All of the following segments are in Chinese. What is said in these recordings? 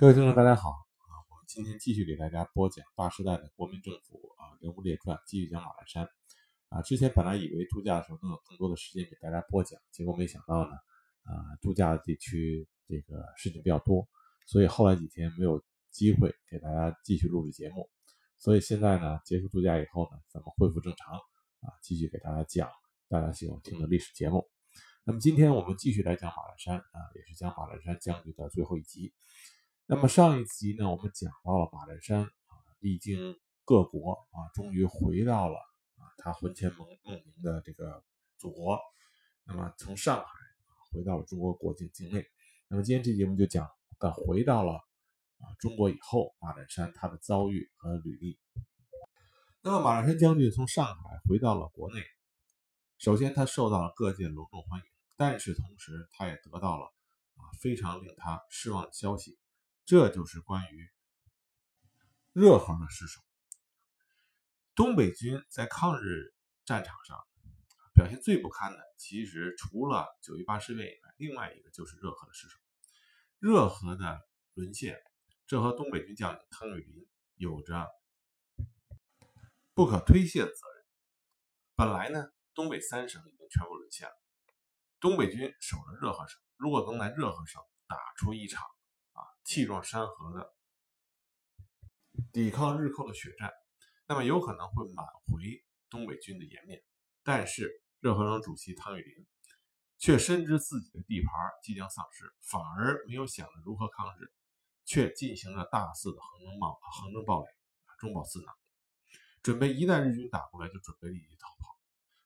各位听众，大家好啊！我们今天继续给大家播讲大时代的国民政府啊人物列传，继续讲马栏山啊。之前本来以为度假的时候能有更多的时间给大家播讲，结果没想到呢啊，度假的地区这个事情比较多，所以后来几天没有机会给大家继续录制节目。所以现在呢，结束度假以后呢，咱们恢复正常啊，继续给大家讲大家喜欢听的历史节目。那么今天我们继续来讲马栏山啊，也是讲马栏山将军的最后一集。那么上一集呢，我们讲到了马占山啊，历经各国啊，终于回到了啊他魂牵梦梦萦的这个祖国。那么从上海回到了中国国境境内。那么今天这节目就讲，他回到了啊中国以后，马占山他的遭遇和履历。那么马占山将军从上海回到了国内，首先他受到了各界隆重欢迎，但是同时他也得到了啊非常令他失望的消息。这就是关于热河的失守。东北军在抗日战场上表现最不堪的，其实除了九一八事变以外，另外一个就是热河的失守。热河的沦陷，这和东北军将领汤玉麟有着不可推卸的责任。本来呢，东北三省已经全部沦陷了，东北军守着热河省，如果能在热河省打出一场。气壮山河的抵抗日寇的血战，那么有可能会挽回东北军的颜面。但是热河省主席汤玉麟却深知自己的地盘即将丧失，反而没有想着如何抗日，却进行了大肆的横征暴横征暴敛，中饱私囊，准备一旦日军打过来就准备立即逃跑。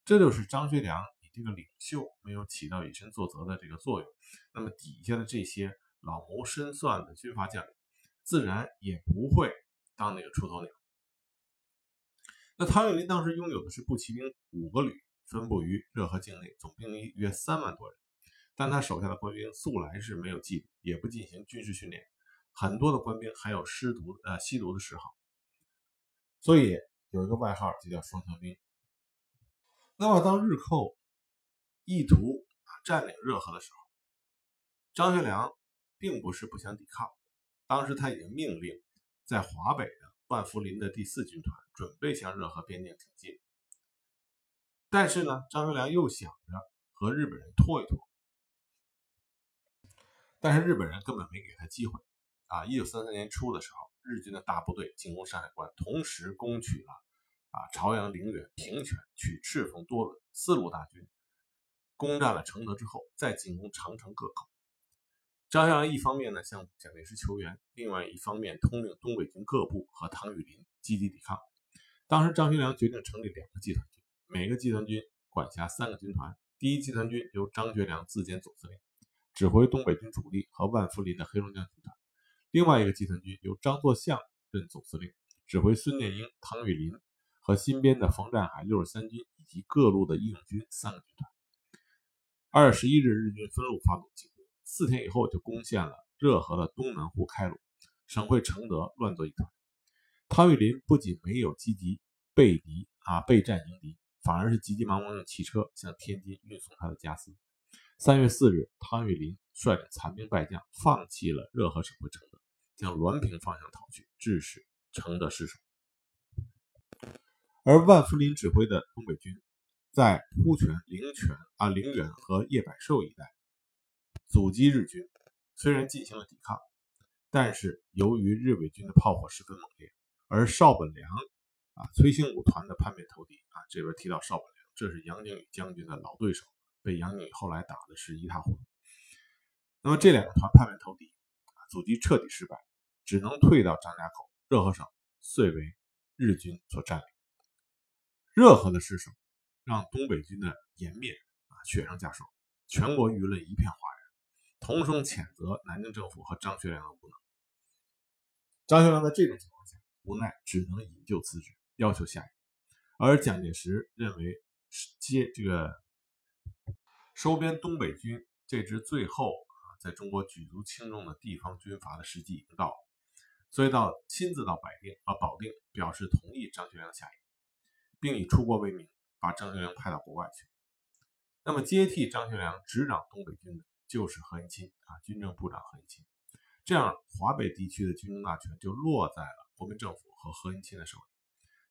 这就是张学良你这个领袖没有起到以身作则的这个作用，那么底下的这些。老谋深算的军阀将领，自然也不会当那个出头鸟。那汤玉麟当时拥有的是步骑兵五个旅，分布于热河境内，总兵力约三万多人。但他手下的官兵素来是没有纪律，也不进行军事训练，很多的官兵还有失毒呃吸毒的嗜好，所以有一个外号就叫双枪兵。那么当日寇意图占领热河的时候，张学良。并不是不想抵抗，当时他已经命令在华北的万福林的第四军团准备向热河边境挺进。但是呢，张学良又想着和日本人拖一拖，但是日本人根本没给他机会。啊，一九三三年初的时候，日军的大部队进攻山海关，同时攻取了啊朝阳、陵园、平泉，取赤峰、多伦。四路大军攻占了承德之后，再进攻长城各口。张学良一方面呢向蒋介石求援，另外一方面通令东北军各部和唐雨林积极抵抗。当时张学良决定成立两个集团军，每个集团军管辖三个军团。第一集团军由张学良自兼总司令，指挥东北军主力和万福林的黑龙江军团；另外一个集团军由张作相任总司令，指挥孙殿英、唐雨林和新编的冯占海六十三军以及各路的义勇军三个军团。二月十一日，日军分路发动进攻。四天以后，就攻陷了热河的东南户开鲁，省会承德乱作一团。汤玉麟不仅没有积极背敌啊备战迎敌，反而是急急忙忙用汽车向天津运送他的家私。三月四日，汤玉麟率领残兵败将放弃了热河省会承德，向滦平方向逃去，致使承德失守。而万福林指挥的东北军在呼泉、灵泉啊陵园和叶百寿一带。阻击日军，虽然进行了抵抗，但是由于日伪军的炮火十分猛烈，而邵本良啊崔兴武团的叛变投敌啊，这边提到邵本良，这是杨靖宇将军的老对手，被杨靖宇后来打的是一塌糊涂。那么这两个团叛变投敌啊，阻击彻底失败，只能退到张家口，热河省遂为日军所占领。热河的失守，让东北军的颜面啊雪上加霜，全国舆论一片哗然。同声谴责南京政府和张学良的无能。张学良在这种情况下无奈，只能引咎辞职，要求下野。而蒋介石认为接这个收编东北军这支最后啊在中国举足轻重的地方军阀的时机已经到了，所以到亲自到保定啊保定表示同意张学良下野，并以出国为名把张学良派到国外去。那么接替张学良执掌东北军的。就是何应钦啊，军政部长何应钦。这样华北地区的军政大权就落在了国民政府和何应钦的手里。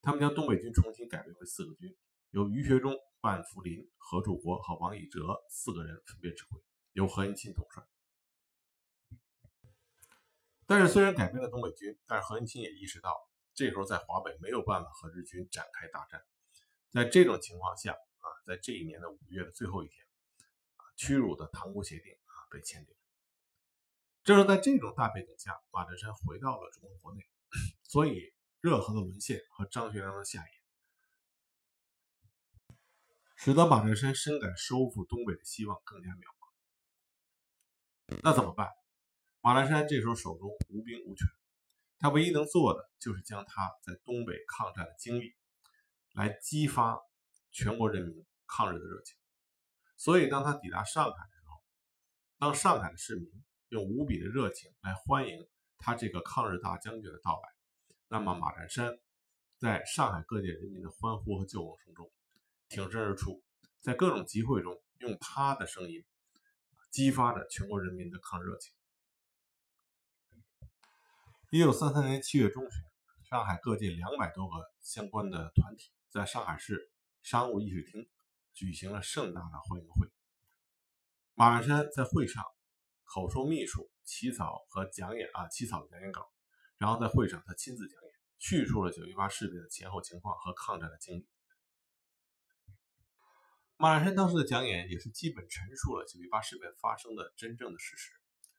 他们将东北军重新改编为四个军，由于学忠、万福林、何柱国和王以哲四个人分别指挥，由何应钦统帅。但是，虽然改编了东北军，但是何应钦也意识到，这时候在华北没有办法和日军展开大战。在这种情况下啊，在这一年的五月的最后一天，屈辱的塘沽协定啊被签订。正是在这种大背景下，马占山回到了中国国内，所以热河的沦陷和张学良的下野，使得马占山深感收复东北的希望更加渺茫。那怎么办？马占山这时候手中无兵无权，他唯一能做的就是将他在东北抗战的经历，来激发全国人民抗日的热情。所以，当他抵达上海的时候，当上海的市民用无比的热情来欢迎他这个抗日大将军的到来，那么马占山在上海各界人民的欢呼和救亡声中挺身而出，在各种集会中用他的声音激发着全国人民的抗日热情。一九三三年七月中旬，上海各界两百多个相关的团体在上海市商务议事厅举行了盛大的欢迎会。马占山在会上口授秘书起草和讲演啊起草讲演稿，然后在会上他亲自讲演，叙述了九一八事变的前后情况和抗战的经历。马占山当时的讲演也是基本陈述了九一八事变发生的真正的事实。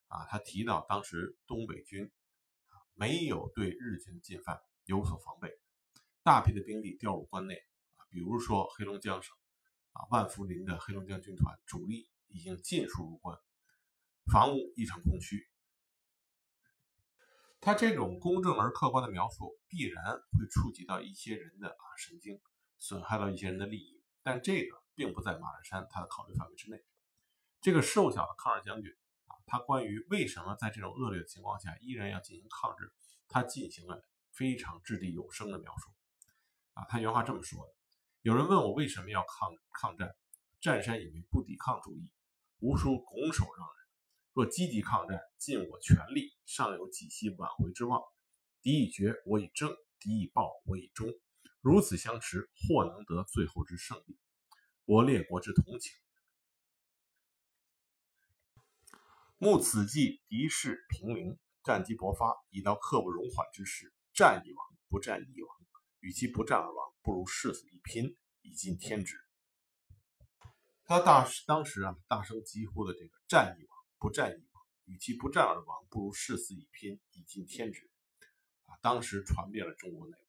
啊，他提到当时东北军。没有对日军进犯有所防备，大批的兵力调入关内啊，比如说黑龙江省啊，万福林的黑龙江军团主力已经尽数入关，防务一场空虚。他这种公正而客观的描述，必然会触及到一些人的啊神经，损害到一些人的利益，但这个并不在马占山他的考虑范围之内。这个瘦小的抗日将军啊。他关于为什么在这种恶劣的情况下依然要进行抗日，他进行了非常掷地有声的描述。啊，他原话这么说的：有人问我为什么要抗抗战，占山以为不抵抗主义，无殊拱手让人。若积极抗战，尽我全力，尚有几息挽回之望。敌已决，我以正；敌已暴，我以忠。如此相持，或能得最后之胜利。博列国之同情。慕此际敌势平零，战机勃发，已到刻不容缓之时。战亦亡，不战亦亡。与其不战而亡，不如誓死一拼，以尽天职。他大当时啊，大声疾呼的这个“战亦亡，不战亦亡。与其不战而亡，不如誓死一拼，以尽天职。”啊，当时传遍了中国内外，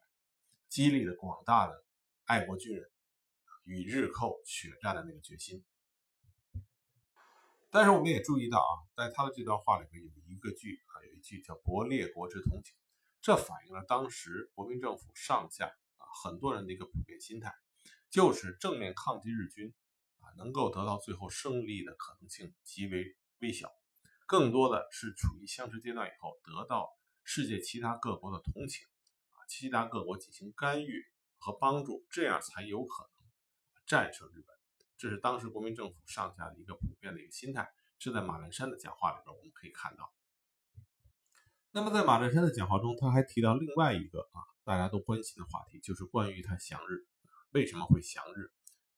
激励了广大的爱国军人与日寇血战的那个决心。但是我们也注意到啊，在他的这段话里边有一个句啊，有一句叫“博列国之同情”，这反映了当时国民政府上下啊很多人的一个普遍心态，就是正面抗击日军啊，能够得到最后胜利的可能性极为微小，更多的是处于相持阶段以后，得到世界其他各国的同情啊，其他各国进行干预和帮助，这样才有可能战胜日本。这是当时国民政府上下的一个普遍的一个心态，这在马占山的讲话里边我们可以看到。那么在马占山的讲话中，他还提到另外一个啊大家都关心的话题，就是关于他降日为什么会降日？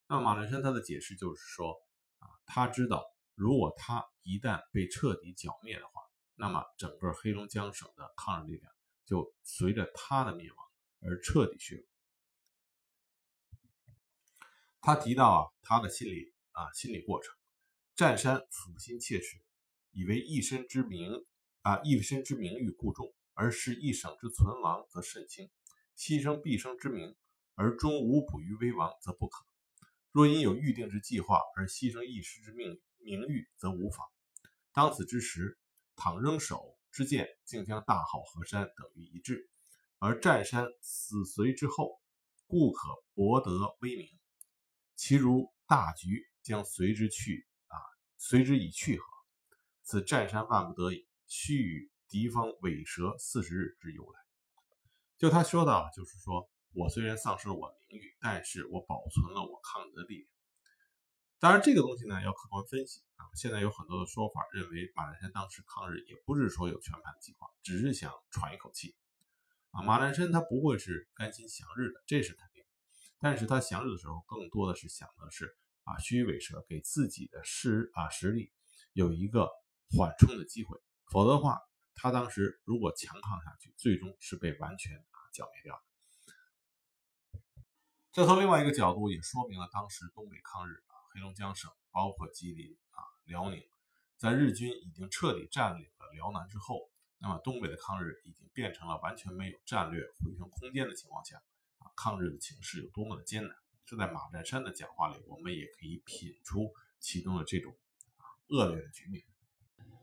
那马占山他的解释就是说啊，他知道如果他一旦被彻底剿灭的话，那么整个黑龙江省的抗日力量就随着他的灭亡而彻底削弱。他提到啊，他的心理啊心理过程，占山抚心切齿，以为一身之名啊一身之名誉故重，而失一省之存亡则甚轻；牺牲毕生之名而终无补于危亡则不可。若因有预定之计划而牺牲一时之命名誉，则无妨。当此之时，倘仍守之见，竟将大好河山等于一掷，而占山死随之后，故可博得威名。其如大局将随之去啊，随之以去何？此占山万不得已，须与敌方尾蛇四十日之由来。就他说的啊，就是说我虽然丧失了我名誉，但是我保存了我抗日的力量。当然，这个东西呢要客观分析啊。现在有很多的说法认为，马占山当时抗日也不是说有全盘计划，只是想喘一口气啊。马占山他不会是甘心降日的，这是肯定。但是他降日的时候，更多的是想的是啊虚伪蛇给自己的实啊实力有一个缓冲的机会。否则的话，他当时如果强抗下去，最终是被完全啊剿灭掉的。这从另外一个角度也说明了当时东北抗日啊。黑龙江省包括吉林啊、辽宁，在日军已经彻底占领了辽南之后，那么东北的抗日已经变成了完全没有战略回旋空间的情况下，啊，抗日的情势有多么的艰难？这在马占山的讲话里，我们也可以品出其中的这种啊恶劣的局面。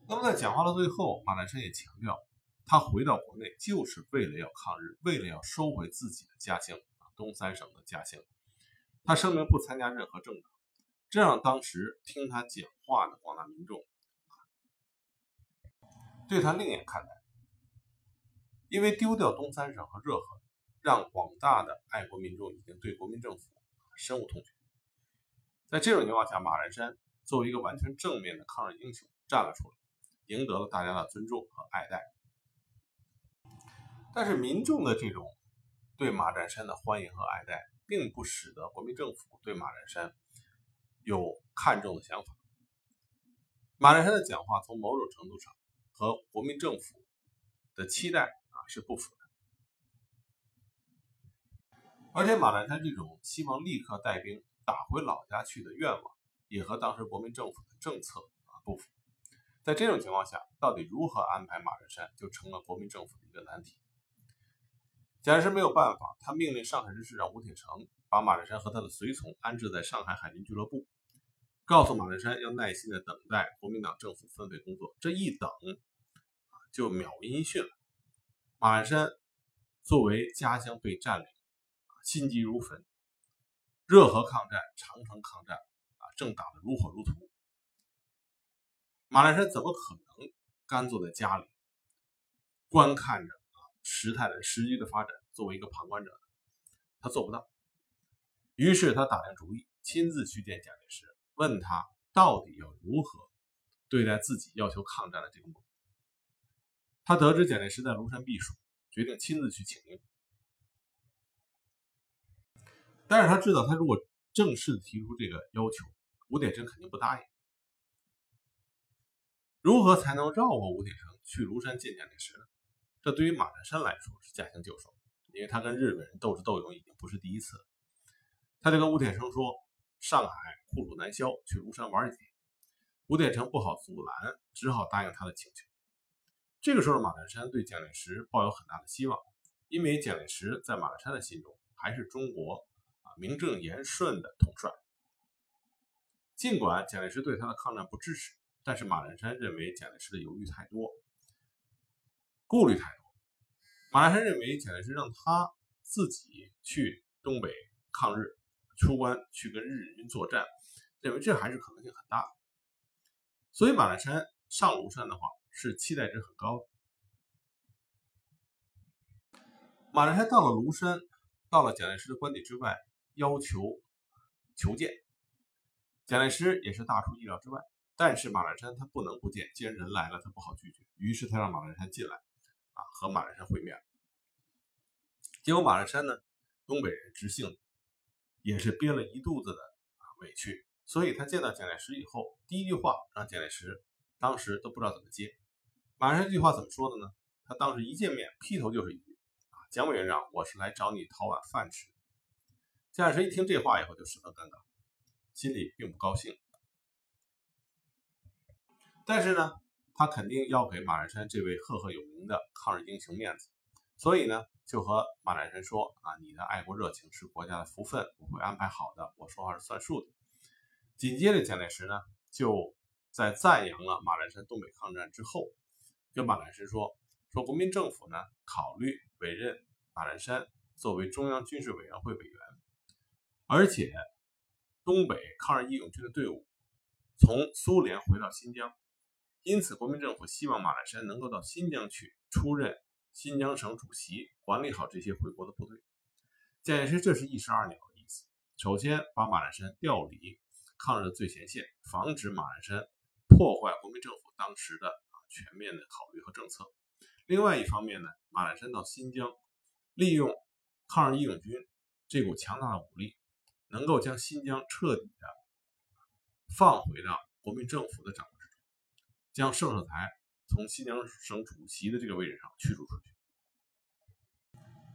那么在讲话的最后，马兰山也强调，他回到国内就是为了要抗日，为了要收回自己的家乡啊东三省的家乡。他声明不参加任何政党。这让当时听他讲话的广大民众对他另眼看待，因为丢掉东三省和热河，让广大的爱国民众已经对国民政府深恶痛绝。在这种情况下，马兰山作为一个完全正面的抗日英雄站了出来，赢得了大家的尊重和爱戴。但是民众的这种对马占山的欢迎和爱戴，并不使得国民政府对马占山。有看重的想法。马占山的讲话从某种程度上和国民政府的期待啊是不符的，而且马占山这种希望立刻带兵打回老家去的愿望，也和当时国民政府的政策啊不符。在这种情况下，到底如何安排马占山，就成了国民政府的一个难题。蒋介石没有办法，他命令上海市市长吴铁城把马占山和他的随从安置在上海海军俱乐部。告诉马占山要耐心的等待国民党政府分配工作，这一等就渺无音讯了。马占山作为家乡被占领，心急如焚，热河抗战、长城抗战啊，正打得如火如荼。马兰山怎么可能干坐在家里观看着啊事态的时局的发展，作为一个旁观者？他做不到。于是他打定主意，亲自去见蒋介石。问他到底要如何对待自己要求抗战的这个目的？他得知蒋介石在庐山避暑，决定亲自去请缨。但是他知道，他如果正式提出这个要求，吴铁城肯定不答应。如何才能绕过吴铁城去庐山见蒋介石呢？这对于马占山来说是驾轻就熟，因为他跟日本人斗智斗勇已经不是第一次了。他就跟吴铁城说。上海酷暑难消，去庐山玩几天。吴铁城不好阻拦，只好答应他的请求。这个时候，马占山对蒋介石抱有很大的希望，因为蒋介石在马占山的心中还是中国啊名正言顺的统帅。尽管蒋介石对他的抗战不支持，但是马占山认为蒋介石的犹豫太多，顾虑太多。马占山认为蒋介石让他自己去东北抗日。出关去跟日军作战，认为这还是可能性很大，所以马占山上庐山的话是期待值很高的。马占山到了庐山，到了蒋介石的官邸之外，要求求见。蒋介石也是大出意料之外，但是马占山他不能不见，既然人来了，他不好拒绝，于是他让马占山进来，啊，和马占山会面。结果马占山呢，东北人，直性子。也是憋了一肚子的啊委屈，所以他见到蒋介石以后，第一句话让蒋介石当时都不知道怎么接。马占山这句话怎么说的呢？他当时一见面，劈头就是一句啊，蒋委员长，我是来找你讨碗饭吃。蒋介石一听这话以后就十分尴尬，心里并不高兴。但是呢，他肯定要给马占山这位赫赫有名的抗日英雄面子，所以呢。就和马占山说啊，你的爱国热情是国家的福分，我会安排好的，我说话是算数的。紧接着，蒋介石呢就在赞扬了马占山东北抗战之后，跟马占山说说国民政府呢考虑委任马占山作为中央军事委员会委员，而且东北抗日义勇军的队伍从苏联回到新疆，因此国民政府希望马占山能够到新疆去出任。新疆省主席管理好这些回国的部队，蒋介石这是一石二鸟的意思。首先把马占山调离抗日的最前线，防止马栏山破坏国民政府当时的啊全面的考虑和政策。另外一方面呢，马栏山到新疆，利用抗日义勇军这股强大的武力，能够将新疆彻底的放回到国民政府的掌握，将盛世才从新疆省主席的这个位置上驱逐出去。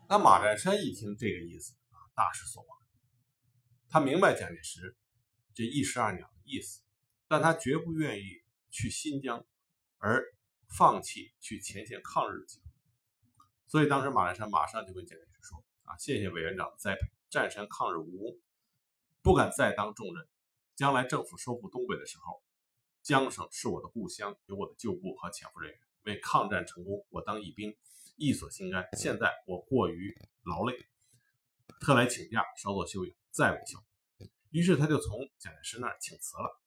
那马占山一听这个意思啊，大失所望。他明白蒋介石这一石二鸟的意思，但他绝不愿意去新疆，而放弃去前线抗日的机会。所以当时马占山马上就跟蒋介石说：“啊，谢谢委员长的栽培，战山抗日无功，不敢再当重任。将来政府收复东北的时候，江省是我的故乡，有我的旧部和潜伏人员。为抗战成功，我当义兵。”义所心甘。现在我过于劳累，特来请假稍作休养，再为效。于是他就从蒋介石那儿请辞了。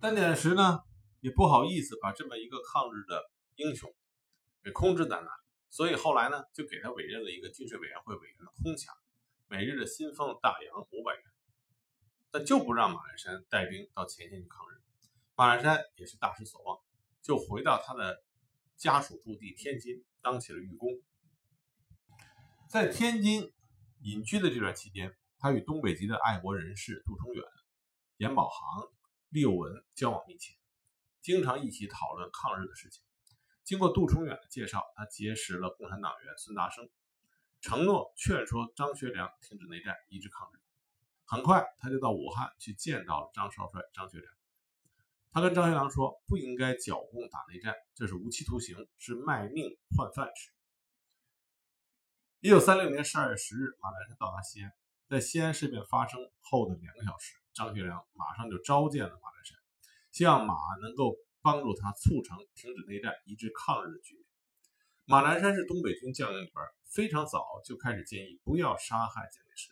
但蒋介石呢，也不好意思把这么一个抗日的英雄给空置在那里，所以后来呢，就给他委任了一个军事委员会委员的空饷，每日的薪俸大洋五百元，但就不让马栏山带兵到前线去抗日。马栏山也是大失所望，就回到他的。家属驻地天津，当起了御工。在天津隐居的这段期间，他与东北籍的爱国人士杜重远、阎宝航、厉幼文交往密切，经常一起讨论抗日的事情。经过杜重远的介绍，他结识了共产党员孙达生，承诺劝说张学良停止内战，一致抗日。很快，他就到武汉去见到了张少帅张学良。他跟张学良说：“不应该剿共打内战，这是无期徒刑，是卖命换饭吃。”一九三六年十二月十日，马兰山到达西安，在西安事变发生后的两个小时，张学良马上就召见了马兰山，希望马能够帮助他促成停止内战、一致抗日的局面。马兰山是东北军将领里边非常早就开始建议不要杀害蒋介石，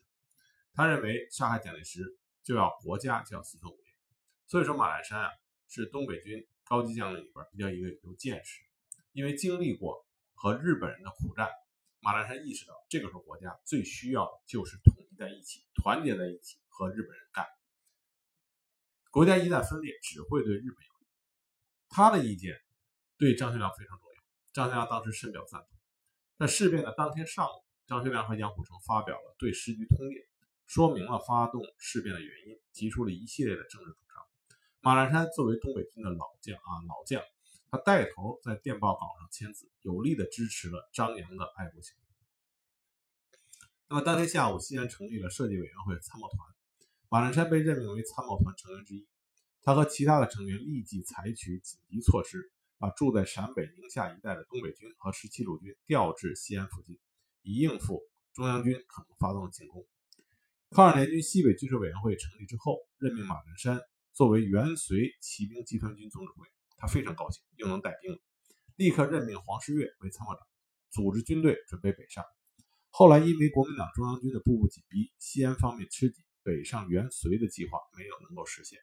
他认为杀害蒋介石就要国家就要四分五裂，所以说马栏山啊。是东北军高级将领里边比较一个有见识，因为经历过和日本人的苦战，马栏山意识到这个时候国家最需要的就是统一在一起、团结在一起和日本人干。国家一旦分裂，只会对日本有利。他的意见对张学良非常重要，张学良当时深表赞同。在事变的当天上午，张学良和杨虎城发表了对时局通电，说明了发动事变的原因，提出了一系列的政治主张。马占山作为东北军的老将啊，老将，他带头在电报稿上签字，有力的支持了张扬的爱国行动。那么当天下午，西安成立了设计委员会参谋团，马占山被任命为参谋团成员之一。他和其他的成员立即采取紧急措施，把住在陕北宁夏一带的东北军和十七路军调至西安附近，以应付中央军可能发动的进攻。抗日联军西北军事委员会成立之后，任命马文山。作为原绥骑兵集团军总指挥，他非常高兴，又能带兵了，立刻任命黄世岳为参谋长，组织军队准备北上。后来因为国民党中央军的步步紧逼，西安方面吃紧，北上援绥的计划没有能够实现。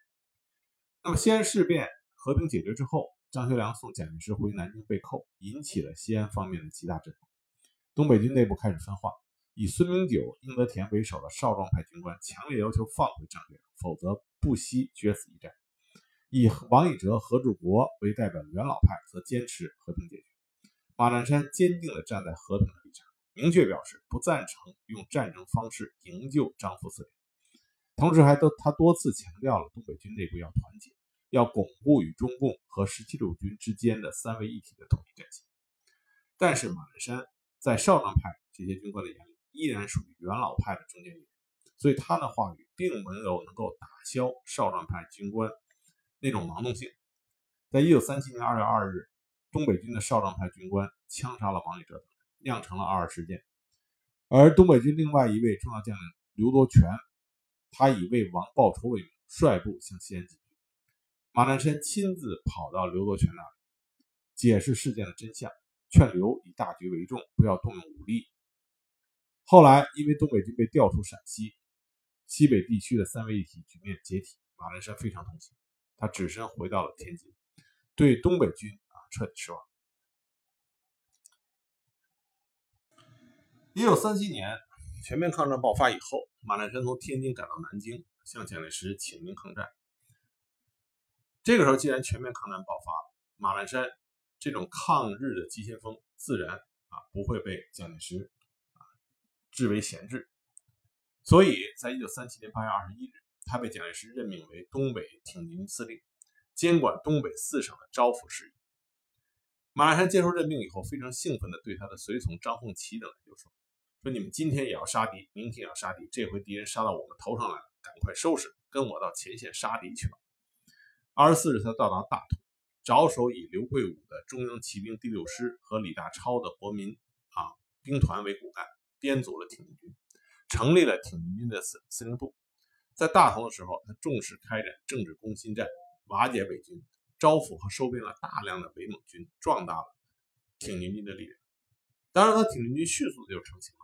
那么西安事变和平解决之后，张学良送蒋介石回南京被扣，引起了西安方面的极大震动。东北军内部开始分化，以孙明九、英德田为首的少壮派军官强烈要求放回张学良，否则。不惜决死一战，以王以哲、何柱国为代表的元老派则坚持和平解决。马占山坚定地站在和平的立场，明确表示不赞成用战争方式营救张副司令，同时还多他多次强调了东北军内部要团结，要巩固与中共和十七路军之间的三位一体的统一战线。但是马占山在少壮派这些军官的眼里，依然属于元老派的中间力量。所以他的话语并没有能够打消少壮派军官那种盲动性。在一九三七年二月二日，东北军的少壮派军官枪杀了王以哲等人，酿成了二二事件。而东北军另外一位重要将领刘多全，他以为王报仇为名，率部向西安进军。马占山亲自跑到刘多全那里，解释事件的真相，劝刘以大局为重，不要动用武力。后来，因为东北军被调出陕西。西北地区的三位一体局面解体，马栏山非常痛心，他只身回到了天津，对东北军啊彻底失望。一九三七年全面抗战爆发以后，马栏山从天津赶到南京，向蒋介石请缨抗战。这个时候，既然全面抗战爆发了，马栏山这种抗日的急先锋自然啊不会被蒋介石啊置为闲置。所以在一九三七年八月二十一日，他被蒋介石任命为东北挺进军司令，监管东北四省的招抚事宜。马栏山接受任命以后，非常兴奋地对他的随从张凤岐等人就说：“说你们今天也要杀敌，明天也要杀敌，这回敌人杀到我们头上来了，赶快收拾，跟我到前线杀敌去吧。”二十四日，他到达大同，着手以刘桂武的中央骑兵第六师和李大钊的国民啊兵团为骨干，编组了挺进军，成立了挺进军的司司令部。在大同的时候，他重视开展政治攻心战，瓦解伪军，招抚和收编了大量的伪蒙军，壮大了挺进军的力量。当然，他挺进军迅速的就成型了。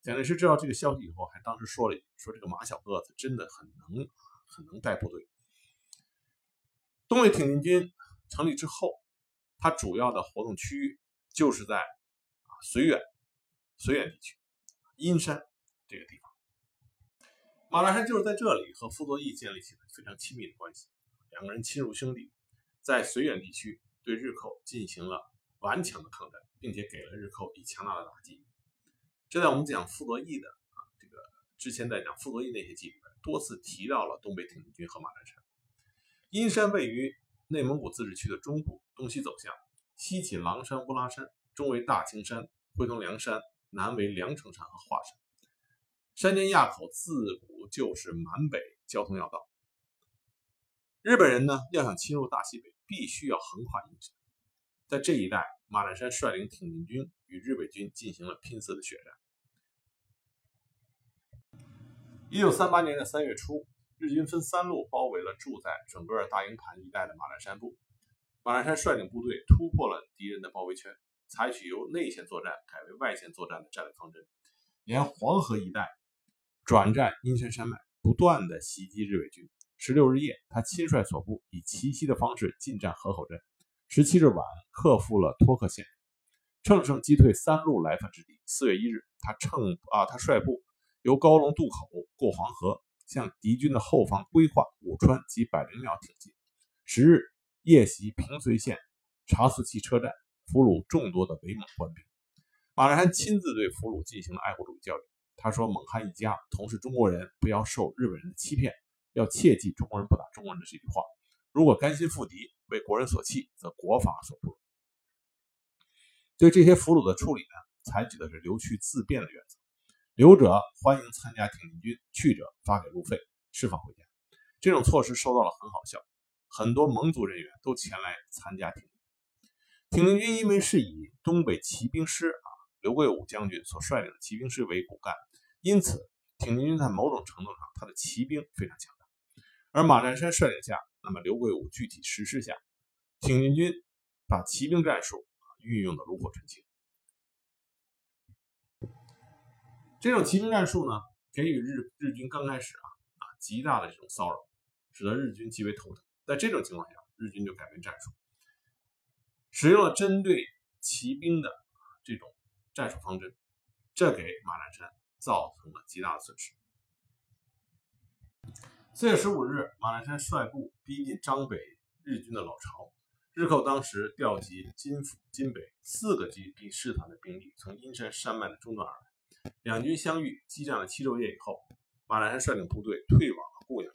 蒋介石知道这个消息以后，还当时说了一句：“说这个马小个子真的很能，很能带部队。”东北挺进军成立之后，它主要的活动区域就是在啊绥远、绥远地区、阴山这个地方。马兰山就是在这里和傅作义建立起了非常亲密的关系，两个人亲如兄弟，在绥远地区对日寇进行了顽强的抗战，并且给了日寇以强大的打击。这在我们讲傅作义的啊这个之前在讲傅作义那些记里边多次提到了东北挺进军和马兰山。阴山位于内蒙古自治区的中部，东西走向，西起狼山、乌拉山，中为大青山，汇通梁山，南为凉城山和华山。山间垭口自古就是满北交通要道。日本人呢要想侵入大西北，必须要横跨阴山。在这一带，马栏山率领挺进军与日伪军进行了拼死的血战。一九三八年的三月初。日军分三路包围了住在整个大营盘一带的马栏山部。马栏山率领部队突破了敌人的包围圈，采取由内线作战改为外线作战的战略方针，沿黄河一带转战阴山山脉，不断的袭击日伪军。十六日夜，他亲率所部以奇袭的方式进占河口镇。十七日晚，克复了托克县，乘胜击退三路来犯之敌。四月一日，他乘啊，他率部由高龙渡口过黄河。向敌军的后方规划武川及百灵庙挺进。十日夜袭平绥县查四旗车站，俘虏众多的伪蒙官兵。马栏山亲自对俘虏进行了爱国主义教育。他说：“蒙汉一家，同是中国人，不要受日本人的欺骗，要切记中国人不打中国人的这句话。如果甘心负敌，为国人所弃，则国法所不容。”对这些俘虏的处理呢，采取的是留去自便的原则。留者欢迎参加挺进军，去者发给路费，释放回家。这种措施收到了很好效，很多蒙族人员都前来参加挺进。挺进军因为是以东北骑兵师啊刘桂武将军所率领的骑兵师为骨干，因此挺进军在某种程度上他的骑兵非常强大。而马占山率领下，那么刘桂武具体实施下，挺进军把骑兵战术运用的炉火纯青。这种骑兵战术呢，给予日日军刚开始啊啊极大的这种骚扰，使得日军极为头疼。在这种情况下，日军就改变战术，使用了针对骑兵的这种战术方针，这给马栏山造成了极大的损失。四月十五日，马栏山率部逼近张北日军的老巢，日寇当时调集金府、金北四个基地师团的兵力，从阴山山脉的中段而来。两军相遇，激战了七昼夜以后，马栏山率领部队退往了固阳。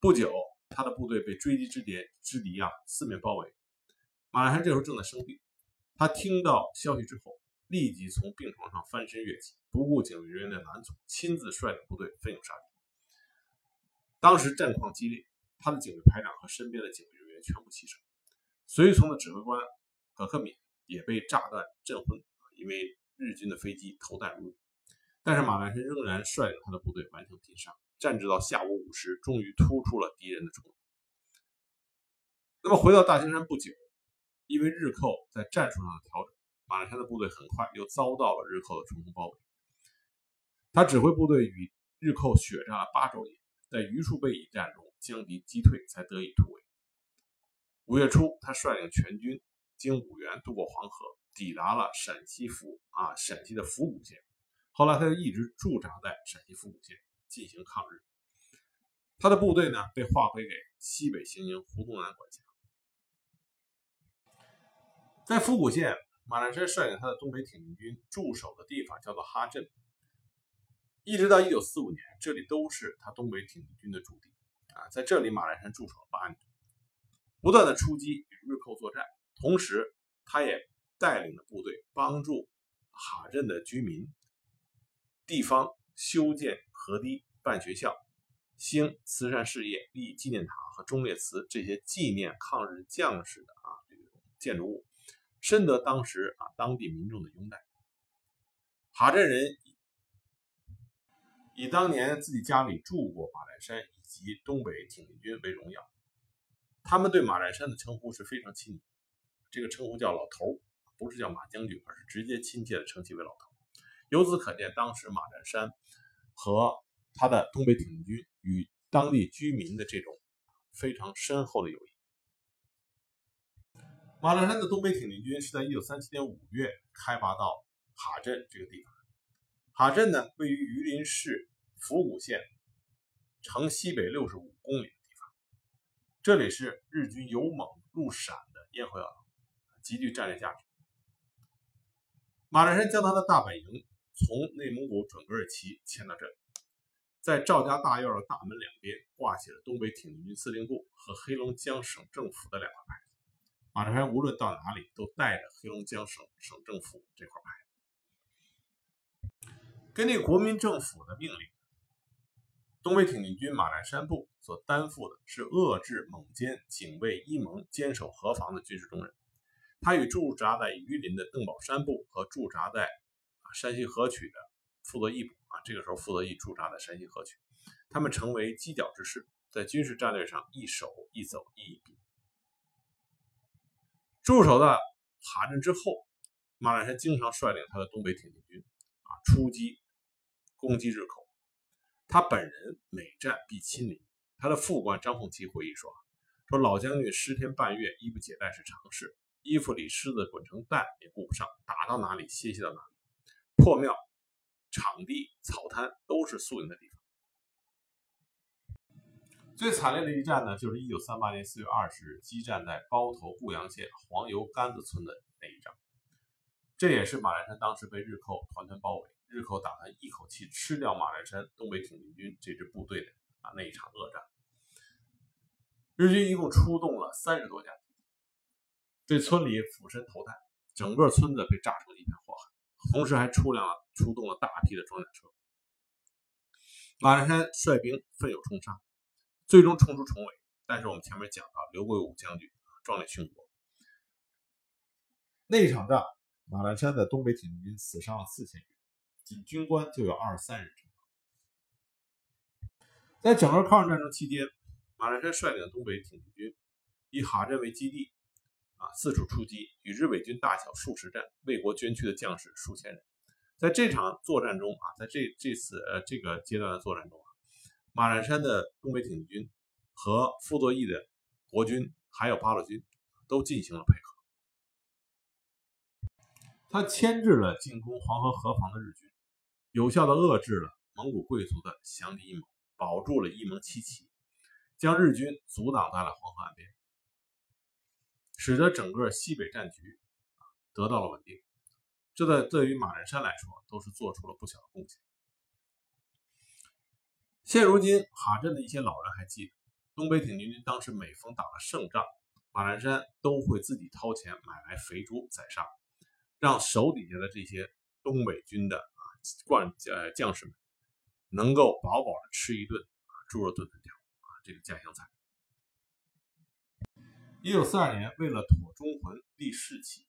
不久，他的部队被追击之敌之敌啊四面包围。马兰山这时候正在生病，他听到消息之后，立即从病床上翻身跃起，不顾警卫人员的拦阻，亲自率领部队奋勇杀敌。当时战况激烈，他的警卫排长和身边的警卫人员全部牺牲，随从的指挥官葛克敏也被炸弹震昏，因为。日军的飞机投弹入，但是马兰山仍然率领他的部队顽强拼杀，战至到下午五时，终于突出了敌人的重围。那么回到大青山不久，因为日寇在战术上的调整，马栏山的部队很快又遭到了日寇的重重包围。他指挥部队与日寇血战了八昼夜，在榆树背一战中将敌击退，才得以突围。五月初，他率领全军经五原渡过黄河。抵达了陕西府啊，陕西的府谷县。后来他就一直驻扎在陕西府谷县进行抗日。他的部队呢被划归给西北行营胡宗南管辖。在府谷县，马兰山率领他的东北挺进军驻守的地方叫做哈镇，一直到一九四五年，这里都是他东北挺进军的驻地啊。在这里，马兰山驻守了八年，不断的出击与日寇作战，同时他也带领着部队帮助哈镇的居民、地方修建河堤、办学校、兴慈善事业、立纪念塔和忠烈祠这些纪念抗日将士的啊这种建筑物。深得当时啊当地民众的拥戴。塔镇人以当年自己家里住过马栏山以及东北挺进军为荣耀，他们对马栏山的称呼是非常亲昵，这个称呼叫老头，不是叫马将军，而是直接亲切的称其为老头。由此可见，当时马栏山和他的东北挺进军与当地居民的这种非常深厚的友谊。马栏山的东北挺进军是在1937年5月开拔到哈镇这个地方。哈镇呢，位于榆林市府谷县城西北65公里的地方，这里是日军由蒙入陕的咽喉要道，极具战略价值。马栏山将他的大本营从内蒙古准格尔旗迁到这里，在赵家大院的大门两边挂起了东北挺进军司令部和黑龙江省政府的两个牌子。马占山无论到哪里，都带着黑龙江省省政府这块牌。根据国民政府的命令，东北挺进军马占山部所担负的是遏制蒙奸、警卫一蒙、坚守河防的军事重任。他与驻扎在榆林的邓宝山部和驻扎在山西河曲的傅作义部啊，这个时候傅作义驻扎在山西河曲，他们成为犄角之势，在军事战略上一守一走一隐驻守在哈镇之后，马占山经常率领他的东北挺进军啊出击攻击日寇。他本人每战必亲临。他的副官张凤岐回忆说：“说老将军十天半月衣不解带是常事，衣服里虱子滚成蛋也顾不上，打到哪里歇息到哪里。破庙、场地、草滩都是宿营的地方。”最惨烈的一战呢，就是一九三八年四月二十日激战在包头固阳县黄油杆子村的那一仗。这也是马栏山当时被日寇团团包围，日寇打算一口气吃掉马栏山东北挺进军这支部队的啊那一场恶战。日军一共出动了三十多架，对村里俯身投弹，整个村子被炸成一片火海，同时还出了出动了大批的装甲车。马栏山率兵奋勇冲杀。最终冲出重围，但是我们前面讲到刘桂武将军壮烈殉国。那一场仗，马栏山的东北挺进军死伤了四千余，仅军官就有二十三人。在整个抗日战争期间，马栏山率领的东北挺进军以哈镇为基地，啊，四处出击，与日伪军大小数十战，为国捐躯的将士数千人。在这场作战中啊，在这这次呃这个阶段的作战中啊。马栏山的东北挺军和傅作义的国军，还有八路军，都进行了配合。他牵制了进攻黄河河防的日军，有效的遏制了蒙古贵族的降敌阴谋，保住了一蒙七旗，将日军阻挡在了黄河岸边，使得整个西北战局得到了稳定。这在对于马栏山来说，都是做出了不小的贡献。现如今，哈镇的一些老人还记得，东北挺进军当时每逢打了胜仗，马栏山都会自己掏钱买来肥猪宰杀，让手底下的这些东北军的啊冠呃将士们能够饱饱的吃一顿啊猪肉炖粉条啊这个家乡菜。一九四二年，为了妥忠魂立士旗，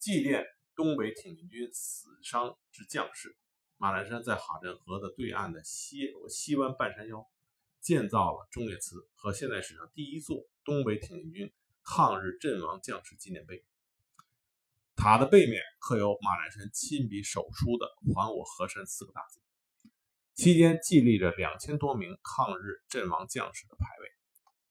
祭奠东北挺进军死伤之将士。马栏山在哈镇河的对岸的西西湾半山腰建造了忠烈祠和现代史上第一座东北挺进军抗日阵亡将士纪念碑。塔的背面刻有马栏山亲笔手书的“还我河山”四个大字，期间记立着两千多名抗日阵亡将士的牌位。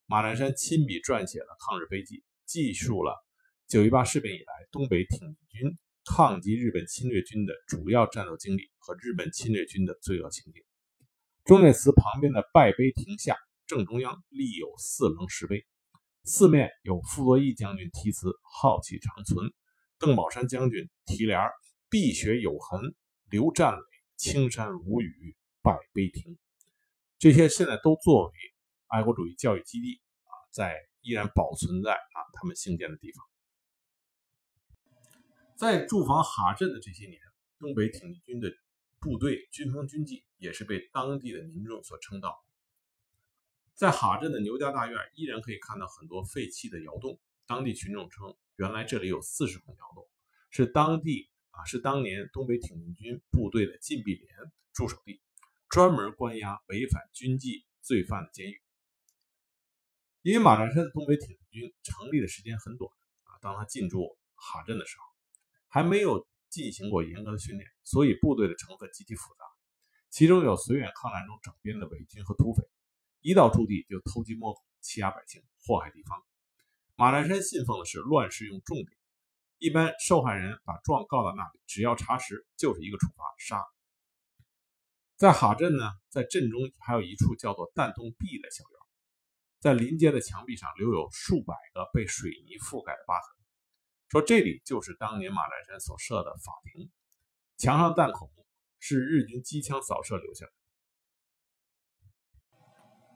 马栏山亲笔撰写了抗日碑记，记述了九一八事变以来东北挺进军。抗击日本侵略军的主要战斗经历和日本侵略军的罪恶情景。忠烈祠旁边的拜碑亭下正中央立有四棱石碑，四面有傅作义将军题词“浩气长存”，邓宝山将军题联“碧血有痕留战垒，青山无语拜碑亭”。这些现在都作为爱国主义教育基地啊，在依然保存在啊他们兴建的地方。在驻防哈镇的这些年，东北挺进军的部队军风军纪也是被当地的民众所称道。在哈镇的牛家大院依然可以看到很多废弃的窑洞，当地群众称，原来这里有四十孔窑洞，是当地啊是当年东北挺进军部队的禁闭连驻守地，专门关押违反军纪罪犯的监狱。因为马占山的东北挺进军成立的时间很短啊，当他进驻哈镇的时候。还没有进行过严格的训练，所以部队的成分极其复杂。其中有绥远抗战中整编的伪军和土匪，一到驻地就偷鸡摸狗、欺压百姓、祸害地方。马占山信奉的是乱世用重典，一般受害人把状告到那里，只要查实就是一个处罚杀。在哈镇呢，在镇中还有一处叫做弹洞壁的小院，在临街的墙壁上留有数百个被水泥覆盖的疤痕。说这里就是当年马占山所设的法庭，墙上弹孔是日军机枪扫射留下的，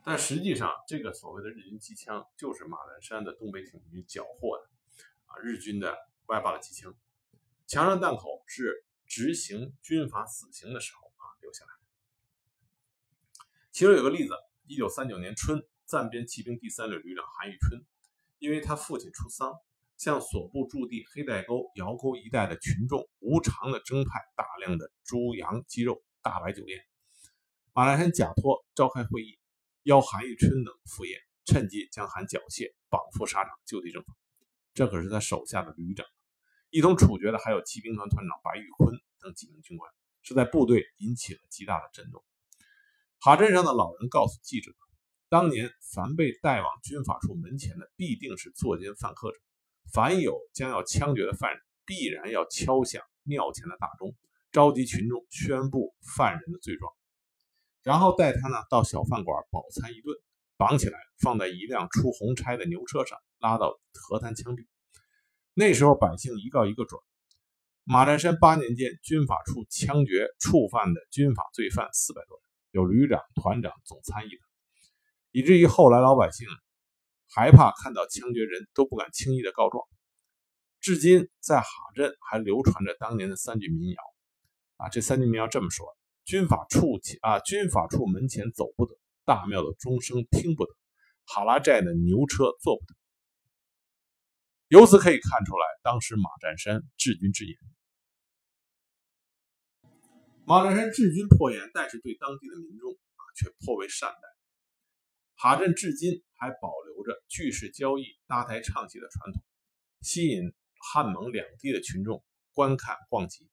但实际上这个所谓的日军机枪就是马占山的东北挺进军缴获的啊日军的外八的机枪，墙上弹孔是执行军阀死刑的时候啊留下来的。其中有个例子，一九三九年春，暂编骑兵第三旅旅长韩玉春，因为他父亲出丧。向所部驻地黑带沟、窑沟一带的群众无偿的征派大量的猪羊鸡肉，大摆酒宴。马来山假托召开会议，邀韩玉春等赴宴，趁机将韩缴械，绑赴沙场就地正法。这可是他手下的旅长，一同处决的还有骑兵团团长白玉坤等几名军官，是在部队引起了极大的震动。哈镇上的老人告诉记者，当年凡被带往军法处门前的，必定是作奸犯科者。凡有将要枪决的犯人，必然要敲响庙前的大钟，召集群众宣布犯人的罪状，然后带他呢到小饭馆饱餐一顿，绑起来放在一辆出红差的牛车上，拉到河滩枪毙。那时候百姓一告一个准。马占山八年间，军法处枪决触犯的军法罪犯四百多人，有旅长、团长、总参议的，以至于后来老百姓。害怕看到枪决人都不敢轻易的告状，至今在哈镇还流传着当年的三句民谣啊，这三句民谣这么说：军法处前啊，军法处门前走不得，大庙的钟声听不得，哈拉寨的牛车坐不得。由此可以看出来，当时马占山治军之严。马占山治军破严，但是对当地的民众啊却颇为善待。哈镇至今还保留着聚市交易、搭台唱戏的传统，吸引汉蒙两地的群众观看逛集。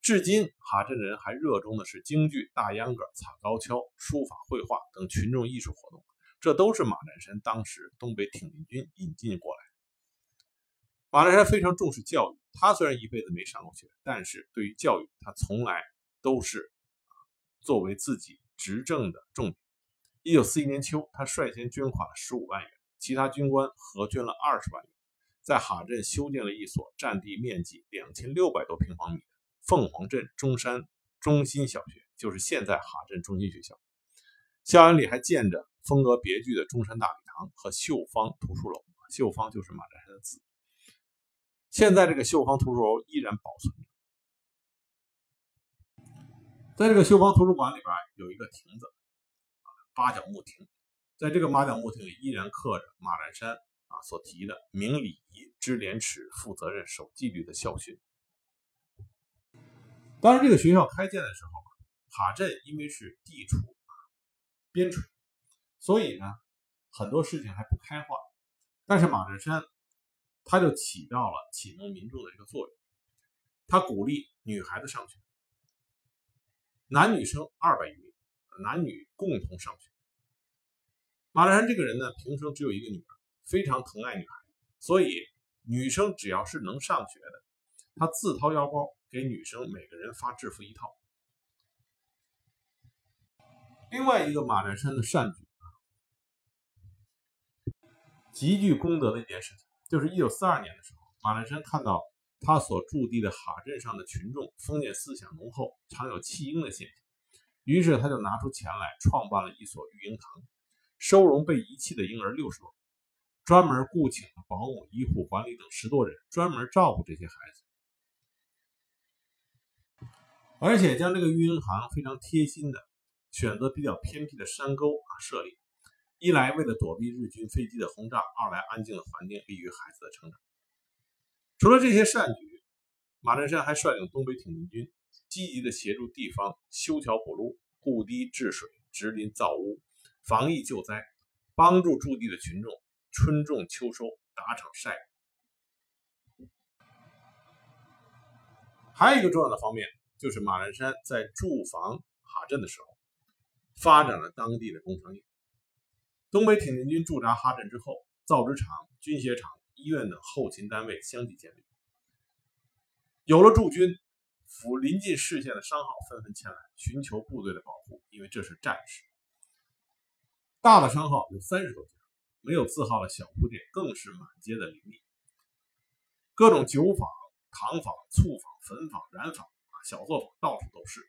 至今，哈镇人还热衷的是京剧、大秧歌、踩高跷、书法、绘画等群众艺术活动，这都是马占山当时东北挺进军引进过来。马占山非常重视教育，他虽然一辈子没上过学，但是对于教育，他从来都是作为自己执政的重点。一九四一年秋，他率先捐款了十五万元，其他军官合捐了二十万元，在哈镇修建了一所占地面积两千六百多平方米的凤凰镇中山中心小学，就是现在哈镇中心学校。校园里还建着风格别具的中山大礼堂和秀芳图书楼，秀芳就是马占山的字。现在这个秀芳图书楼依然保存着，在这个秀芳图书馆里边有一个亭子。八角木亭，在这个八角木亭里依然刻着马占山啊所提的“明礼仪、知廉耻、负责任、守纪律”的校训。当时这个学校开建的时候，塔镇因为是地处边陲，所以呢很多事情还不开化。但是马占山他就起到了启蒙民众的这个作用，他鼓励女孩子上学，男女生二百余名。男女共同上学。马兰山这个人呢，平生只有一个女儿，非常疼爱女孩，所以女生只要是能上学的，他自掏腰包给女生每个人发制服一套。另外一个马兰山的善举，极具功德的一件事情，就是一九四二年的时候，马兰山看到他所驻地的哈镇上的群众封建思想浓厚，常有弃婴的现象，于是他就拿出钱来创办了一所育婴堂，收容被遗弃的婴儿六十多。专门雇请了保姆、医护、管理等十多人，专门照顾这些孩子，而且将这个育婴堂非常贴心的选择比较偏僻的山沟啊设立。一来为了躲避日军飞机的轰炸，二来安静的环境利于孩子的成长。除了这些善举，马占山还率领东北挺进军，积极的协助地方修桥补路、固堤治水、植林造屋、防疫救灾，帮助驻地的群众。春种秋收，打场晒。还有一个重要的方面，就是马占山在驻防哈镇的时候，发展了当地的工商业。东北挺进军驻扎哈镇之后，造纸厂、军械厂、医院等后勤单位相继建立。有了驻军，府临近市县的商号纷纷前来寻求部队的保护，因为这是战时。大的商号有三十多家。没有字号的小铺店更是满街的林立，各种酒坊、糖坊、醋坊、粉坊、染坊啊，小作坊到处都是。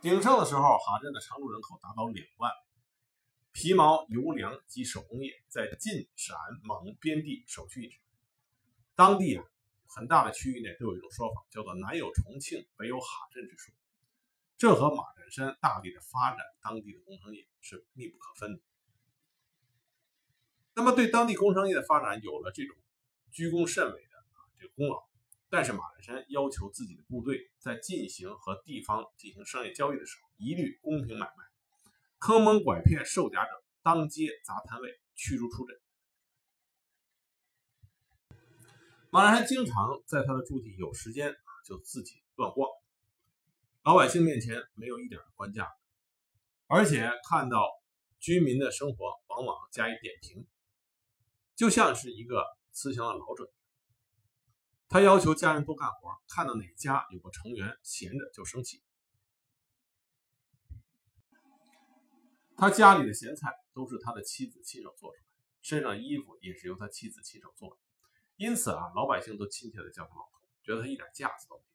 鼎盛的时候，哈镇的常住人口达到两万。皮毛、油粮及手工业在晋、陕、蒙边地首屈一指。当地啊，很大的区域内都有一种说法，叫做“南有重庆，北有哈镇”之说。这和马山大力的发展当地的工商业是密不可分的。那么，对当地工商业的发展有了这种居功甚伟的啊这个功劳，但是马占山要求自己的部队在进行和地方进行商业交易的时候，一律公平买卖，坑蒙拐骗售假者当街砸摊位，驱逐出镇。马占山经常在他的驻地有时间就自己乱逛。老百姓面前没有一点官架子，而且看到居民的生活往往加以点评，就像是一个慈祥的老者。他要求家人多干活，看到哪家有个成员闲着就生气。他家里的咸菜都是他的妻子亲手做出来，身上衣服也是由他妻子亲手做的，因此啊，老百姓都亲切的叫他老头，觉得他一点架子都没有。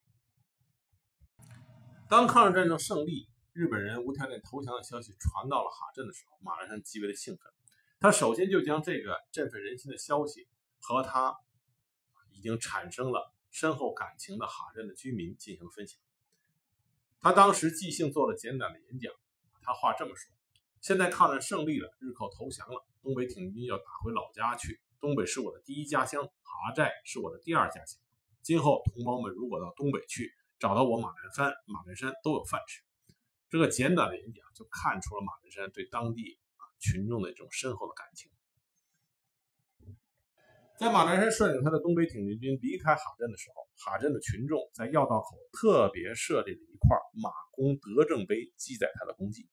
当抗日战争胜利，日本人无条件投降的消息传到了哈镇的时候，马兰山极为的兴奋。他首先就将这个振奋人心的消息和他已经产生了深厚感情的哈镇的居民进行分享。他当时即兴做了简短的演讲，他话这么说：“现在抗战胜利了，日寇投降了，东北挺军要打回老家去。东北是我的第一家乡，哈寨是我的第二家乡。今后同胞们如果到东北去，找到我马占山，马占山都有饭吃。这个简短的演讲就看出了马占山对当地啊群众的这种深厚的感情。在马占山率领他的东北挺进军离开哈镇的时候，哈镇的群众在要道口特别设立了一块马公德政碑，记载他的功绩。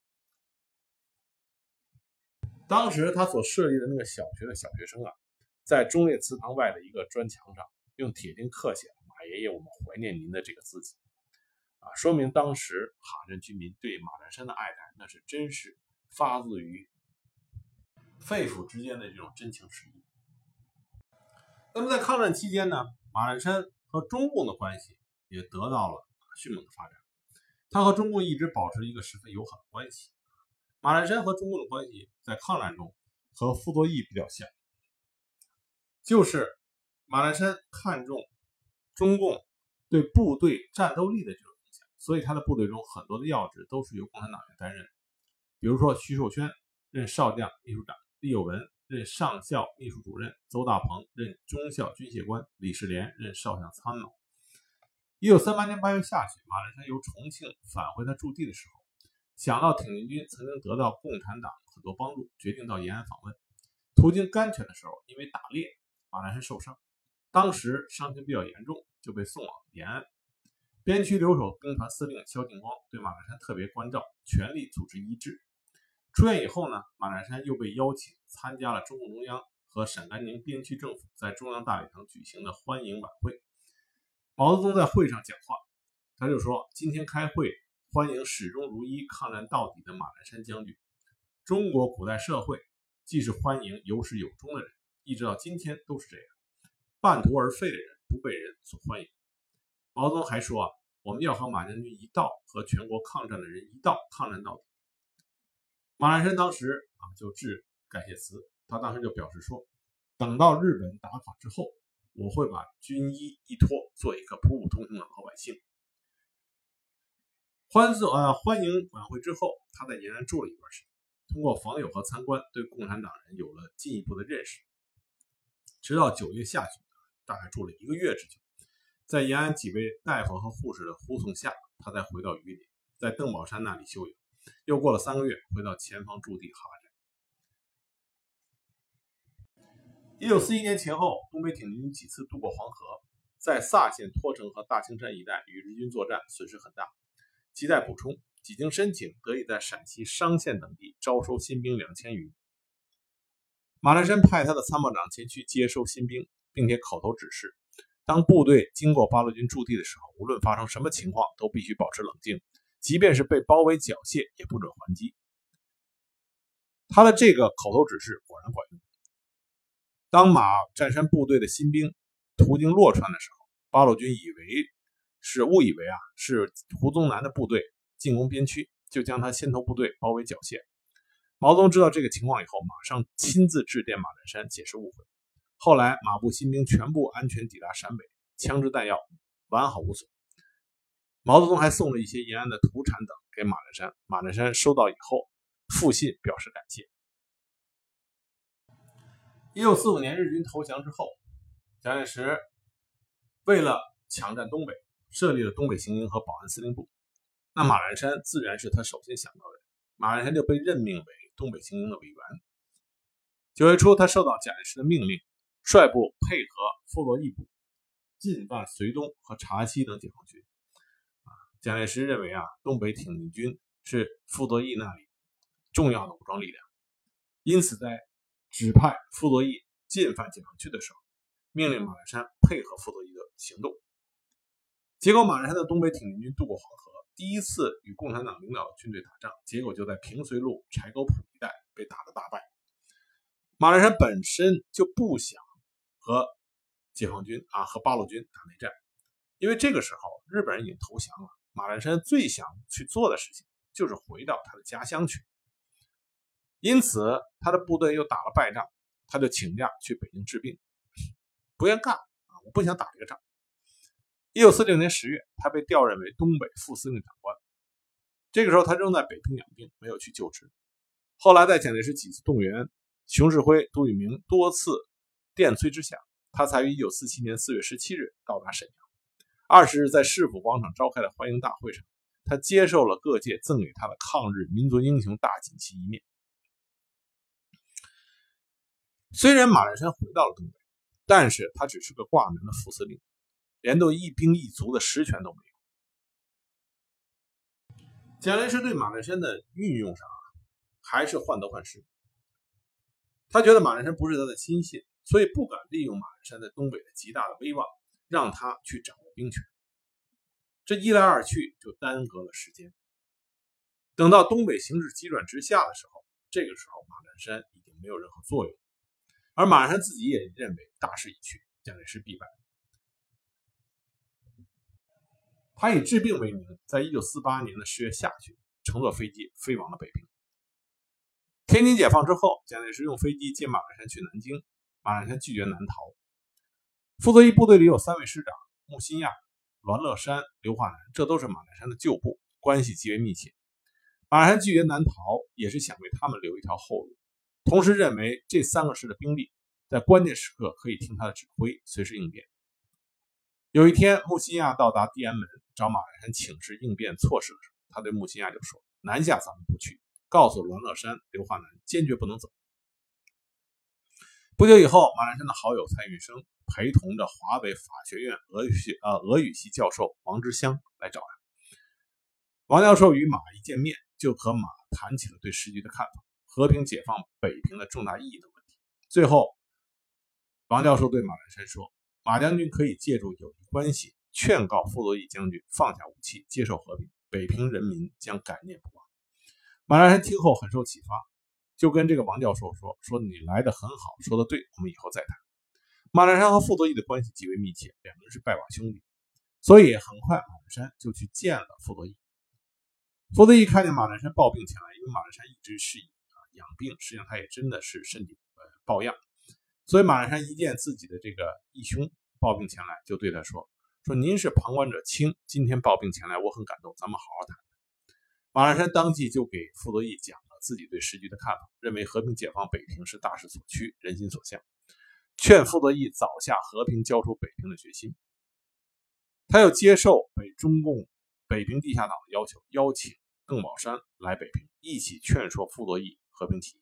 当时他所设立的那个小学的小学生啊，在忠烈祠堂外的一个砖墙上用铁钉刻写了。爷爷，我们怀念您的这个字迹啊，说明当时哈镇居民对马占山的爱戴，那是真是发自于肺腑之间的这种真情实意。那么在抗战期间呢，马占山和中共的关系也得到了迅猛的发展，他和中共一直保持一个十分友好的关系。马占山和中共的关系在抗战中和傅作义比较像，就是马占山看重。中共对部队战斗力的这种影响，所以他的部队中很多的要职都是由共产党员担任。比如说，徐寿轩任少将秘书长，李有文任上校秘书主任，邹大鹏任中校军械官，李世廉任少将参谋。一九三八年八月下旬，马占山由重庆返回他驻地的时候，想到挺进军曾经得到共产党很多帮助，决定到延安访问。途经甘泉的时候，因为打猎，马占山受伤。当时伤情比较严重，就被送往延安。边区留守兵团司令萧劲光对马占山特别关照，全力组织医治。出院以后呢，马占山又被邀请参加了中共中央和陕甘宁边区政府在中央大礼堂举行的欢迎晚会。毛泽东在会上讲话，他就说：“今天开会欢迎始终如一、抗战到底的马栏山将军。中国古代社会既是欢迎有始有终的人，一直到今天都是这样。半途而废的人不被人所欢迎。毛泽东还说啊，我们要和马将军一道，和全国抗战的人一道抗战到底。马栏山当时啊就致感谢词，他当时就表示说，等到日本打垮之后，我会把军衣一脱，做一个普普通通的老百姓。欢送啊欢迎晚会之后，他在延安住了一段时间，通过访友和参观，对共产党人有了进一步的认识。直到九月下旬，大概住了一个月之久，在延安几位大夫和护士的护送下，他才回到榆林，在邓宝山那里休养。又过了三个月，回到前方驻地哈扎。一九四一年前后，东北挺进军几次渡过黄河，在萨县托城和大青山一带与日军作战，损失很大。亟待补充，几经申请，得以在陕西商县等地招收新兵两千余。马栏山派他的参谋长前去接收新兵，并且口头指示：当部队经过八路军驻地的时候，无论发生什么情况，都必须保持冷静，即便是被包围缴械，也不准还击。他的这个口头指示果然管用。当马占山部队的新兵途经洛川的时候，八路军以为。是误以为啊是胡宗南的部队进攻边区，就将他先头部队包围缴械。毛泽东知道这个情况以后，马上亲自致电马占山解释误会。后来马步新兵全部安全抵达陕北，枪支弹药完好无损。毛泽东还送了一些延安的土产等给马占山，马占山收到以后复信表示感谢。一九四五年日军投降之后，蒋介石为了抢占东北。设立了东北行营和保安司令部，那马占山自然是他首先想到的人。马占山就被任命为东北行营的委员。九月初，他受到蒋介石的命令，率部配合傅作义部进犯绥东和察西等解放军。啊，蒋介石认为啊，东北挺进军是傅作义那里重要的武装力量，因此在指派傅作义进犯解放区的时候，命令马栏山配合傅作义的行动。结果，马栏山的东北挺进军渡过黄河，第一次与共产党领导的军队打仗，结果就在平绥路柴沟铺一带被打得大败。马栏山本身就不想和解放军啊和八路军打内战，因为这个时候日本人已经投降了。马占山最想去做的事情就是回到他的家乡去，因此他的部队又打了败仗，他就请假去北京治病，不愿干啊，我不想打这个仗。一九四六年十月，他被调任为东北副司令长官。这个时候，他仍在北平养病，没有去就职。后来，在蒋介石几次动员、熊式辉、杜聿明多次电催之下，他才于一九四七年四月十七日到达沈阳。二十日，在市府广场召开的欢迎大会上，他接受了各界赠给他的抗日民族英雄大锦旗一面。虽然马占山回到了东北，但是他只是个挂名的副司令。连都一兵一卒的实权都没有。蒋介石对马占山的运用上啊，还是患得患失。他觉得马栏山不是他的亲信，所以不敢利用马鞍山在东北的极大的威望，让他去掌握兵权。这一来二去，就耽搁了时间。等到东北形势急转直下的时候，这个时候马占山已经没有任何作用，而马栏山自己也认为大势已去，蒋介石必败。他以治病为名，在一九四八年的十月下旬，乘坐飞机飞往了北平。天津解放之后，蒋介石用飞机接马栏山去南京，马栏山拒绝南逃。傅作义部队里有三位师长：穆新亚、栾乐山、刘化南，这都是马栏山的旧部，关系极为密切。马栏山拒绝南逃，也是想为他们留一条后路，同时认为这三个师的兵力在关键时刻可以听他的指挥，随时应变。有一天，穆新亚到达地安门。找马栏山请示应变措施的时候，他对穆新亚就说：“南下咱们不去，告诉栾乐山、刘化南坚决不能走。”不久以后，马兰山的好友蔡运生陪同着华北法学院俄语系呃俄语系教授王之香来找他。王教授与马一见面，就和马谈起了对时局的看法、和平解放北平的重大意义的问题。最后，王教授对马兰山说：“马将军可以借助友谊关系。”劝告傅作义将军放下武器，接受和平，北平人民将感念不忘。马兰山听后很受启发，就跟这个王教授说：“说你来的很好，说的对，我们以后再谈。”马占山和傅作义的关系极为密切，两个人是拜把兄弟，所以很快马占山就去见了傅作义。傅作义看见马占山抱病前来，因为马占山一直是以啊养病，实际上他也真的是身体呃抱恙，所以马占山一见自己的这个义兄抱病前来，就对他说：“说您是旁观者清，今天抱病前来，我很感动，咱们好好谈。”马占山当即就给傅作义讲了自己对时局的看法，认为和平解放北平是大势所趋，人心所向。劝傅作义早下和平交出北平的决心。他又接受北中共北平地下党的要求，邀请邓宝山来北平，一起劝说傅作义和平起义。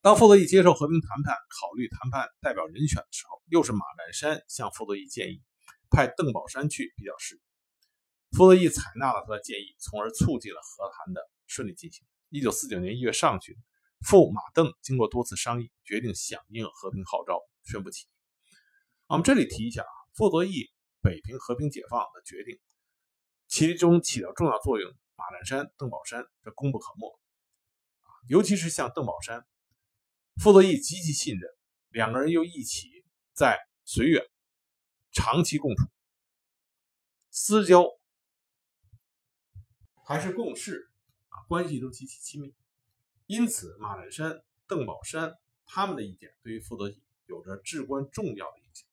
当傅作义接受和平谈判、考虑谈判代表人选的时候，又是马占山向傅作义建议派邓宝山去比较适宜。傅作义采纳了他的建议，从而促进了和谈的顺利进行。一九四九年一月上旬。傅马邓经过多次商议，决定响应和平号召，宣布起义。我们这里提一下啊，傅作义北平和平解放的决定，其中起到重要作用，马占山、邓宝山这功不可没啊。尤其是像邓宝山，傅作义极其信任，两个人又一起在绥远长期共处，私交还是共事，关系都极其亲密。因此，马占山、邓宝山他们的意见对于傅作义有着至关重要的影响。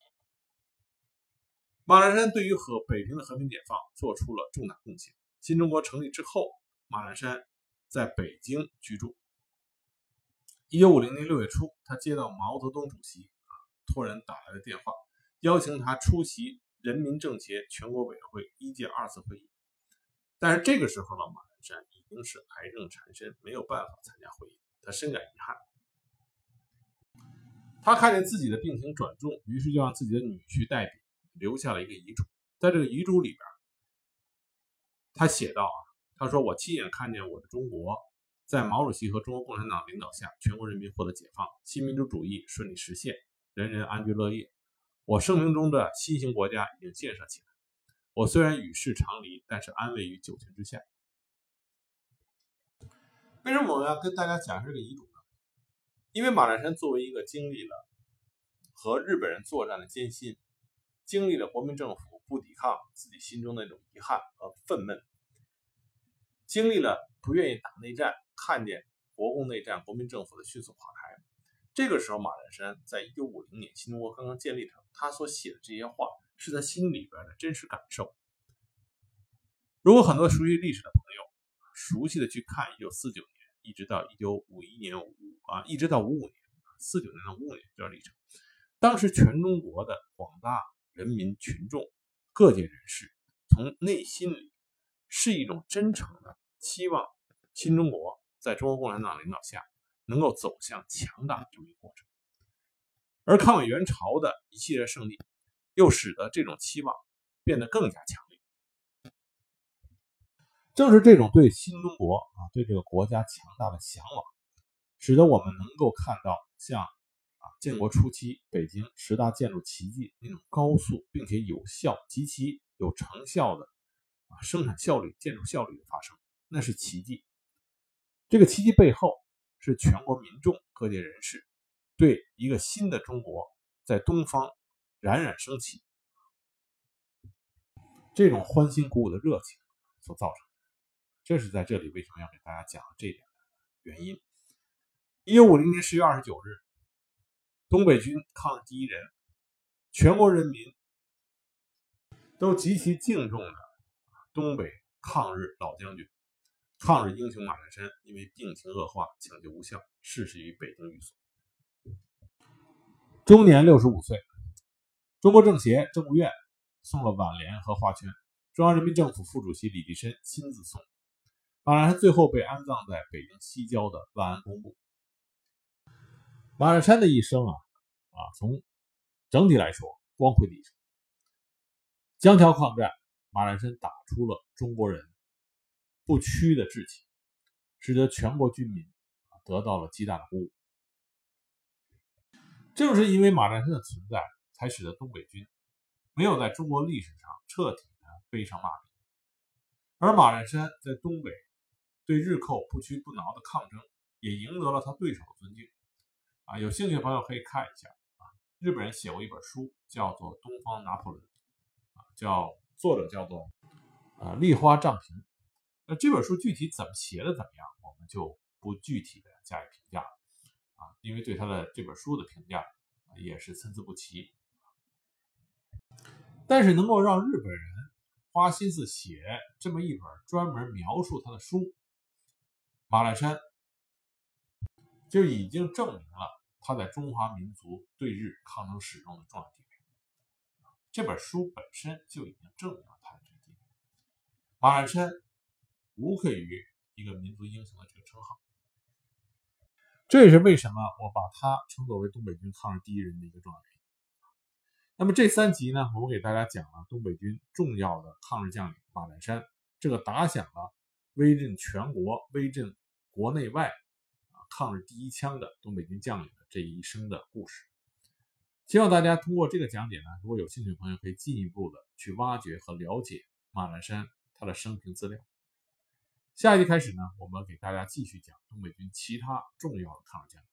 马占山对于和北平的和平解放做出了重大贡献。新中国成立之后，马占山在北京居住。一九五零年六月初，他接到毛泽东主席啊托人打来的电话，邀请他出席人民政协全国委员会一届二次会议。但是这个时候呢，马占山。已经是癌症缠身，没有办法参加会议，他深感遗憾。他看见自己的病情转重，于是就让自己的女婿代笔留下了一个遗嘱。在这个遗嘱里边，他写道：“啊，他说我亲眼看见我的中国在毛主席和中国共产党领导下，全国人民获得解放，新民主主义顺利实现，人人安居乐业。我生命中的新型国家已经建设起来。我虽然与世长离，但是安危于九泉之下。”为什么我们要跟大家讲这个遗嘱呢？因为马占山作为一个经历了和日本人作战的艰辛，经历了国民政府不抵抗自己心中那种遗憾和愤懑，经历了不愿意打内战，看见国共内战国民政府的迅速垮台，这个时候马占山在一九五零年新中国刚刚建立的时候，他所写的这些话是他心里边的真实感受。如果很多熟悉历史的朋友，熟悉的去看一九四九年，一直到一九五一年五啊，一直到五五年，四九年到五五年这段历程，当时全中国的广大人民群众、各界人士，从内心里是一种真诚的期望，新中国在中国共产党领导下能够走向强大这么一个过程。而抗美援朝的一系列胜利，又使得这种期望变得更加强。正是这种对新中国啊，对这个国家强大的向往，使得我们能够看到像啊建国初期北京十大建筑奇迹那种高速并且有效、极其有成效的啊生产效率、建筑效率的发生，那是奇迹。这个奇迹背后是全国民众、各界人士对一个新的中国在东方冉冉升起这种欢欣鼓舞的热情所造成。这是在这里为什么要给大家讲这一点的原因。一九五零年十月二十九日，东北军抗日第一人，全国人民都极其敬重的东北抗日老将军、抗日英雄马占山，因为病情恶化，抢救无效，逝世于北京寓所，终年六十五岁。中国政协政务院送了挽联和花圈，中央人民政府副主席李济深亲自送。马占山最后被安葬在北京西郊的万安公墓。马占山的一生啊啊，从整体来说光辉的一生。江桥抗战，马占山打出了中国人不屈的志气，使得全国军民得到了极大的鼓舞。正是因为马占山的存在，才使得东北军没有在中国历史上彻底的背上骂名。而马栏山在东北对日寇不屈不挠的抗争，也赢得了他对手的尊敬。啊，有兴趣的朋友可以看一下啊，日本人写过一本书，叫做《东方拿破仑》，啊，叫作者叫做啊立花丈平。那这本书具体怎么写的怎么样，我们就不具体的加以评价了啊，因为对他的这本书的评价也是参差不齐。但是能够让日本人花心思写这么一本专门描述他的书，马栏山就已经证明了他在中华民族对日抗争史中的重要地位。这本书本身就已经证明了他的这个地位。马栏山。无愧于一个民族英雄的这个称号，这也是为什么我把他称作为东北军抗日第一人的一个重要原因。那么这三集呢，我给大家讲了东北军重要的抗日将领马栏山，这个打响了威震全国、威震国内外啊抗日第一枪的东北军将领的这一生的故事。希望大家通过这个讲解呢，如果有兴趣的朋友可以进一步的去挖掘和了解马兰山他的生平资料。下一集开始呢，我们给大家继续讲东北军其他重要的抗日将领。